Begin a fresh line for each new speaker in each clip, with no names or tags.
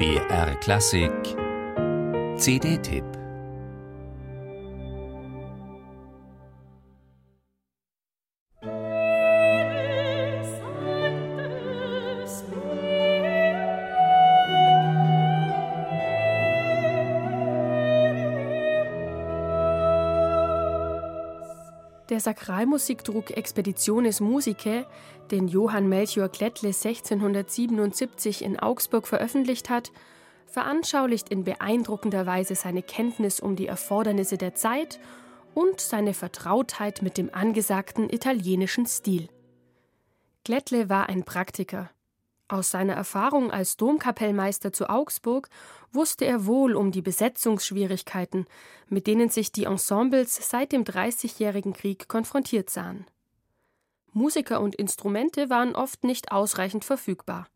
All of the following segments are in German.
BR Klassik. CD-Tipp
Der Sakralmusikdruck Expeditiones Musicae, den Johann Melchior Glättle 1677 in Augsburg veröffentlicht hat, veranschaulicht in beeindruckender Weise seine Kenntnis um die Erfordernisse der Zeit und seine Vertrautheit mit dem angesagten italienischen Stil. Glättle war ein Praktiker. Aus seiner Erfahrung als Domkapellmeister zu Augsburg wusste er wohl um die Besetzungsschwierigkeiten, mit denen sich die Ensembles seit dem Dreißigjährigen Krieg konfrontiert sahen. Musiker und Instrumente waren oft nicht ausreichend verfügbar.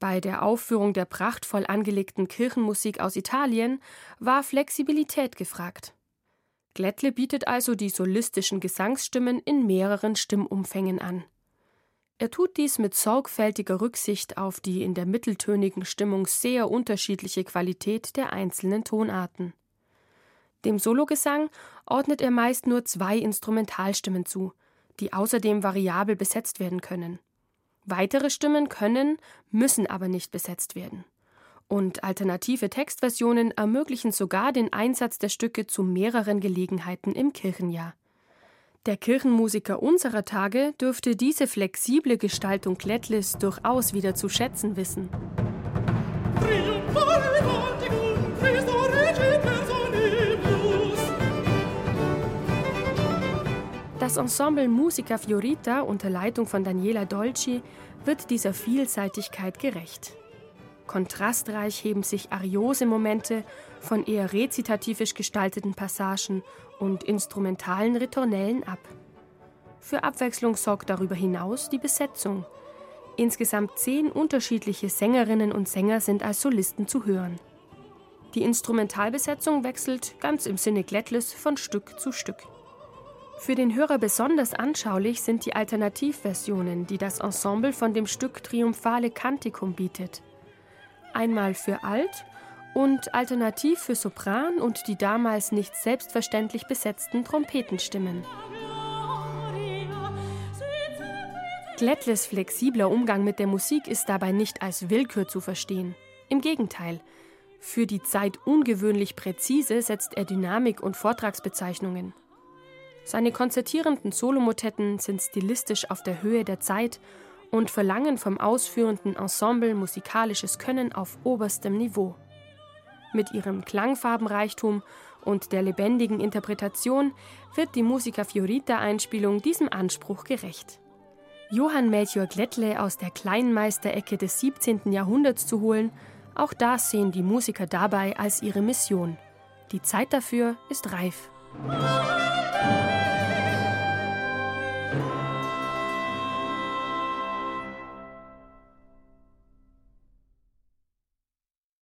Bei der Aufführung der prachtvoll angelegten Kirchenmusik aus Italien war Flexibilität gefragt. Glättle bietet also die solistischen Gesangsstimmen in mehreren Stimmumfängen an. Er tut dies mit sorgfältiger Rücksicht auf die in der mitteltönigen Stimmung sehr unterschiedliche Qualität der einzelnen Tonarten. Dem Sologesang ordnet er meist nur zwei Instrumentalstimmen zu, die außerdem variabel besetzt werden können. Weitere Stimmen können, müssen aber nicht besetzt werden. Und alternative Textversionen ermöglichen sogar den Einsatz der Stücke zu mehreren Gelegenheiten im Kirchenjahr. Der Kirchenmusiker unserer Tage dürfte diese flexible Gestaltung Klettlis durchaus wieder zu schätzen wissen. Das Ensemble Musica Fiorita unter Leitung von Daniela Dolci wird dieser Vielseitigkeit gerecht. Kontrastreich heben sich ariose Momente von eher rezitativisch gestalteten Passagen und instrumentalen Ritornellen ab. Für Abwechslung sorgt darüber hinaus die Besetzung. Insgesamt zehn unterschiedliche Sängerinnen und Sänger sind als Solisten zu hören. Die Instrumentalbesetzung wechselt ganz im Sinne Glättles von Stück zu Stück. Für den Hörer besonders anschaulich sind die Alternativversionen, die das Ensemble von dem Stück Triumphale Canticum bietet einmal für Alt und alternativ für Sopran und die damals nicht selbstverständlich besetzten Trompetenstimmen. Glättles flexibler Umgang mit der Musik ist dabei nicht als Willkür zu verstehen. Im Gegenteil. Für die Zeit ungewöhnlich präzise setzt er Dynamik und Vortragsbezeichnungen. Seine konzertierenden Solomotetten sind stilistisch auf der Höhe der Zeit und verlangen vom ausführenden Ensemble musikalisches Können auf oberstem Niveau. Mit ihrem Klangfarbenreichtum und der lebendigen Interpretation wird die Musica Fiorita-Einspielung diesem Anspruch gerecht. Johann Melchior Glättle aus der Kleinmeisterecke des 17. Jahrhunderts zu holen, auch das sehen die Musiker dabei als ihre Mission. Die Zeit dafür ist reif.